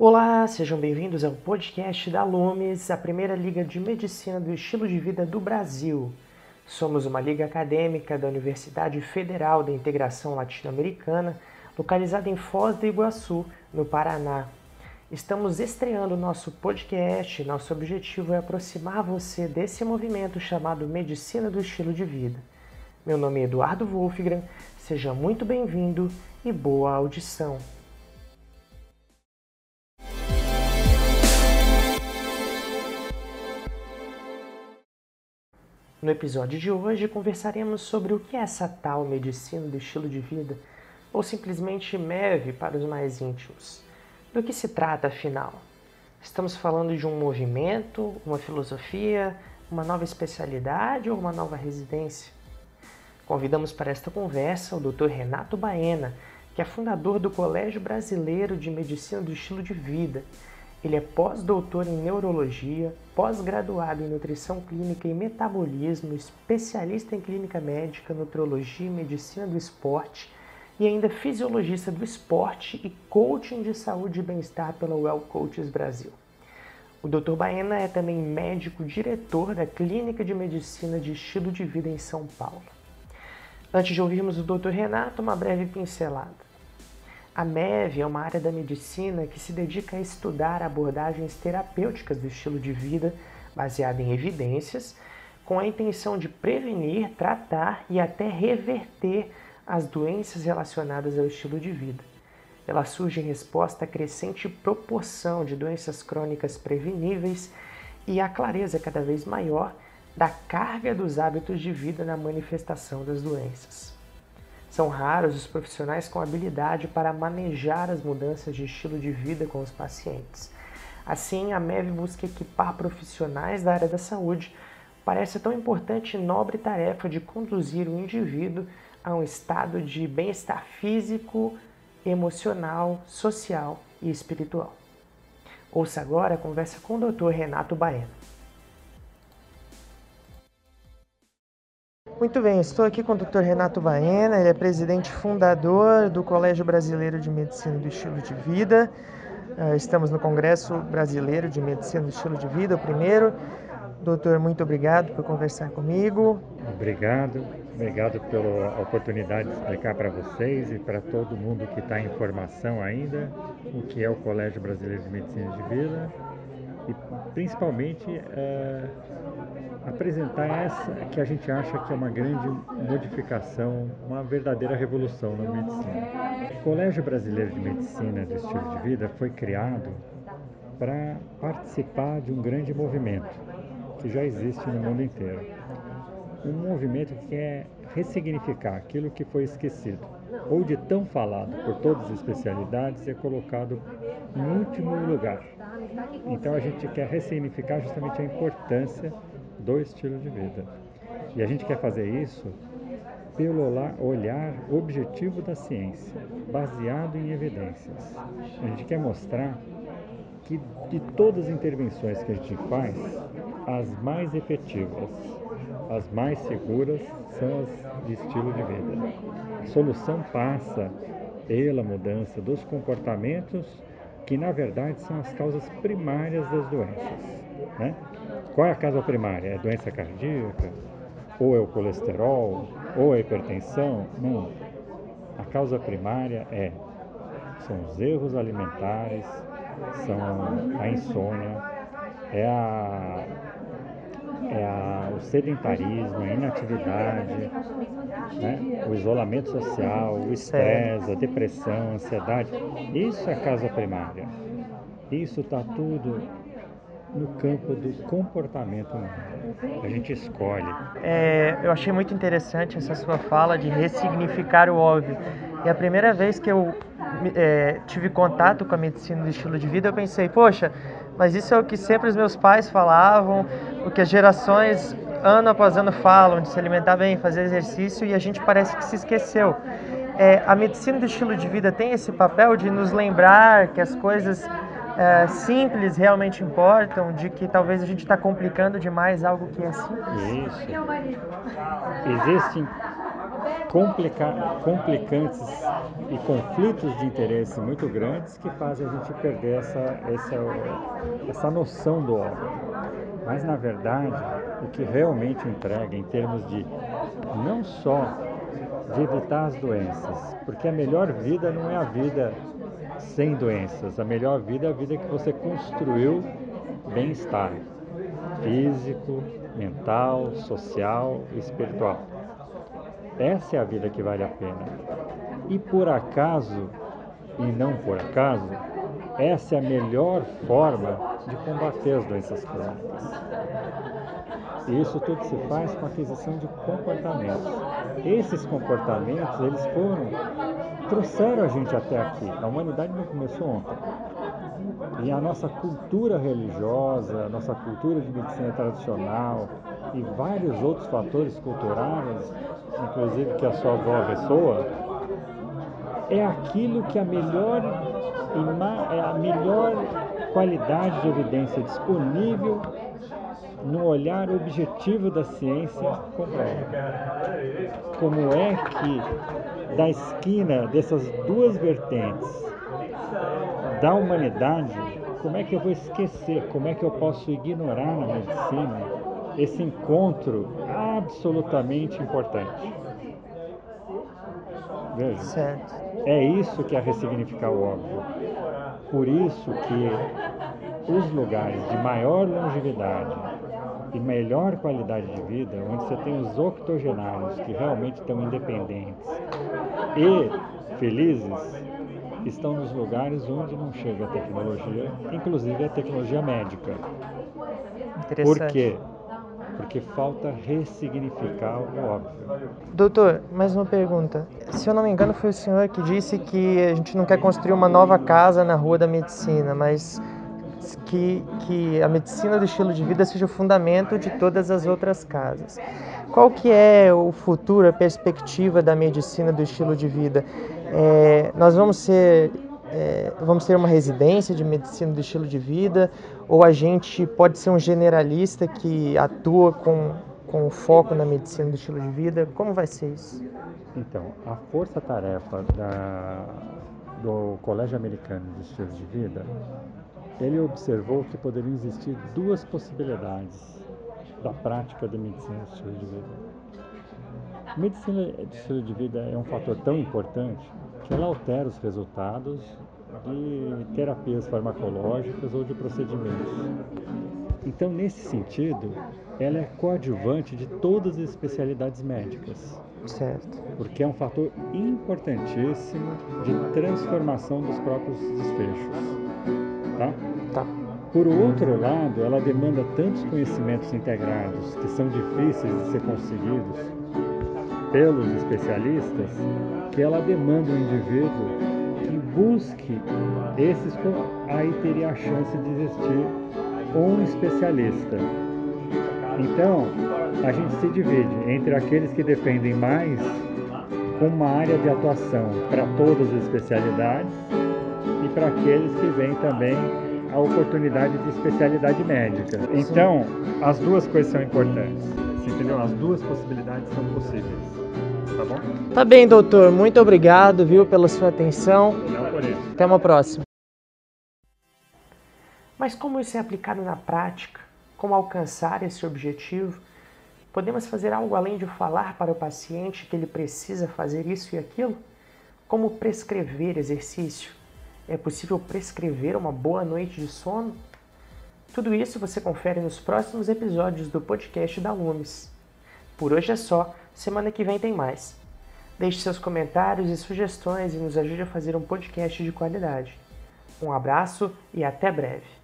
Olá, sejam bem-vindos ao podcast da Lumes, a primeira liga de medicina do estilo de vida do Brasil. Somos uma liga acadêmica da Universidade Federal da Integração Latino-Americana, localizada em Foz do Iguaçu, no Paraná. Estamos estreando nosso podcast. Nosso objetivo é aproximar você desse movimento chamado Medicina do Estilo de Vida. Meu nome é Eduardo Wolfgram, seja muito bem-vindo e boa audição. No episódio de hoje conversaremos sobre o que é essa tal medicina do estilo de vida, ou simplesmente MEV para os mais íntimos. Do que se trata afinal? Estamos falando de um movimento, uma filosofia, uma nova especialidade ou uma nova residência? Convidamos para esta conversa o Dr. Renato Baena, que é fundador do Colégio Brasileiro de Medicina do Estilo de Vida ele é pós-doutor em neurologia, pós-graduado em nutrição clínica e metabolismo, especialista em clínica médica, nutrologia e medicina do esporte e ainda fisiologista do esporte e coaching de saúde e bem-estar pela Well Coaches Brasil. O Dr. Baena é também médico diretor da Clínica de Medicina de Estilo de Vida em São Paulo. Antes de ouvirmos o Dr. Renato, uma breve pincelada. A MEV é uma área da medicina que se dedica a estudar abordagens terapêuticas do estilo de vida baseada em evidências, com a intenção de prevenir, tratar e até reverter as doenças relacionadas ao estilo de vida. Ela surge em resposta à crescente proporção de doenças crônicas preveníveis e à clareza cada vez maior da carga dos hábitos de vida na manifestação das doenças. São raros os profissionais com habilidade para manejar as mudanças de estilo de vida com os pacientes. Assim, a MEV busca equipar profissionais da área da saúde para essa tão importante e nobre tarefa de conduzir o indivíduo a um estado de bem-estar físico, emocional, social e espiritual. Ouça agora a conversa com o Dr. Renato Baena. Muito bem, estou aqui com o Dr. Renato Baena, ele é presidente fundador do Colégio Brasileiro de Medicina do Estilo de Vida. Ah, estamos no Congresso Brasileiro de Medicina do Estilo de Vida, o primeiro. Doutor, muito obrigado por conversar comigo. Obrigado, obrigado pela oportunidade de explicar para vocês e para todo mundo que está em formação ainda o que é o Colégio Brasileiro de Medicina de Vida e principalmente uh, apresentar essa que a gente acha que é uma grande modificação, uma verdadeira revolução na medicina. O Colégio Brasileiro de Medicina do Estilo de Vida foi criado para participar de um grande movimento que já existe no mundo inteiro. Um movimento que quer ressignificar aquilo que foi esquecido, ou de tão falado por todas as especialidades, é colocado em último lugar. Então a gente quer ressignificar justamente a importância do estilo de vida. E a gente quer fazer isso pelo olhar objetivo da ciência, baseado em evidências. A gente quer mostrar que de todas as intervenções que a gente faz, as mais efetivas, as mais seguras são as de estilo de vida. A solução passa pela mudança dos comportamentos, que na verdade são as causas primárias das doenças. Né? Qual é a causa primária? É doença cardíaca? Ou é o colesterol? Ou é a hipertensão? Não. A causa primária é são os erros alimentares, são a insônia, é, a, é a, o sedentarismo, a inatividade, né? o isolamento social, o estresse, a depressão, a ansiedade. Isso é a causa primária. Isso está tudo no campo do comportamento humano. A gente escolhe. É, eu achei muito interessante essa sua fala de ressignificar o óbvio. E a primeira vez que eu é, tive contato com a medicina do estilo de vida, eu pensei, poxa, mas isso é o que sempre os meus pais falavam, o que as gerações ano após ano falam, de se alimentar bem, fazer exercício, e a gente parece que se esqueceu. É, a medicina do estilo de vida tem esse papel de nos lembrar que as coisas é, simples realmente importam, de que talvez a gente está complicando demais algo que é simples? Isso. Existem complica complicantes e conflitos de interesse muito grandes que fazem a gente perder essa, essa, essa noção do óbvio. Mas, na verdade, o que realmente entrega em termos de não só de evitar as doenças, porque a melhor vida não é a vida sem doenças, a melhor vida é a vida que você construiu bem-estar físico, mental, social espiritual. Essa é a vida que vale a pena. E por acaso, e não por acaso, essa é a melhor forma de combater as doenças crônicas. E isso tudo se faz com a aquisição de comportamentos. Esses comportamentos, eles foram, trouxeram a gente até aqui. A humanidade não começou ontem. E a nossa cultura religiosa, a nossa cultura de medicina tradicional e vários outros fatores culturais, inclusive que a sua avó ressoa, é aquilo que a melhor, é a melhor qualidade de evidência disponível no olhar objetivo da ciência. Como é que da esquina dessas duas vertentes da humanidade, como é que eu vou esquecer, como é que eu posso ignorar na medicina esse encontro absolutamente importante? Veja. Certo. É isso que é ressignificar o óbvio. Por isso que os lugares de maior longevidade e melhor qualidade de vida, onde você tem os octogenários que realmente estão independentes e felizes, estão nos lugares onde não chega a tecnologia, inclusive a tecnologia médica. Por quê? Porque falta ressignificar o óbvio. Doutor, mais uma pergunta. Se eu não me engano, foi o senhor que disse que a gente não quer construir uma nova casa na Rua da Medicina, mas que, que a medicina do estilo de vida seja o fundamento de todas as outras casas. Qual que é o futuro, a perspectiva da medicina do estilo de vida? É, nós vamos ser é, vamos ter uma residência de medicina do estilo de vida ou a gente pode ser um generalista que atua com, com foco na medicina do estilo de vida? Como vai ser isso? Então, a força-tarefa do Colégio Americano de Estilo de Vida ele observou que poderiam existir duas possibilidades da prática da medicina de estilo de vida. Medicina de estilo de vida é um fator tão importante que ela altera os resultados de terapias farmacológicas ou de procedimentos. Então, nesse sentido, ela é coadjuvante de todas as especialidades médicas. Certo. Porque é um fator importantíssimo de transformação dos próprios desfechos. Tá? Tá. Por outro lado, ela demanda tantos conhecimentos integrados que são difíceis de ser conseguidos pelos especialistas, que ela demanda um indivíduo que busque esses, aí teria a chance de existir um especialista. Então, a gente se divide entre aqueles que dependem mais uma área de atuação para todas as especialidades e para aqueles que vêm também a oportunidade de especialidade médica. Então, as duas coisas são importantes. Entendeu? As duas possibilidades são possíveis. Tá bom? Tá bem, doutor. Muito obrigado, viu, pela sua atenção. Não por isso. Até uma próxima. Mas como isso é aplicado na prática? Como alcançar esse objetivo? Podemos fazer algo além de falar para o paciente que ele precisa fazer isso e aquilo? Como prescrever exercício? É possível prescrever uma boa noite de sono? Tudo isso você confere nos próximos episódios do podcast da Lumes. Por hoje é só, semana que vem tem mais. Deixe seus comentários e sugestões e nos ajude a fazer um podcast de qualidade. Um abraço e até breve.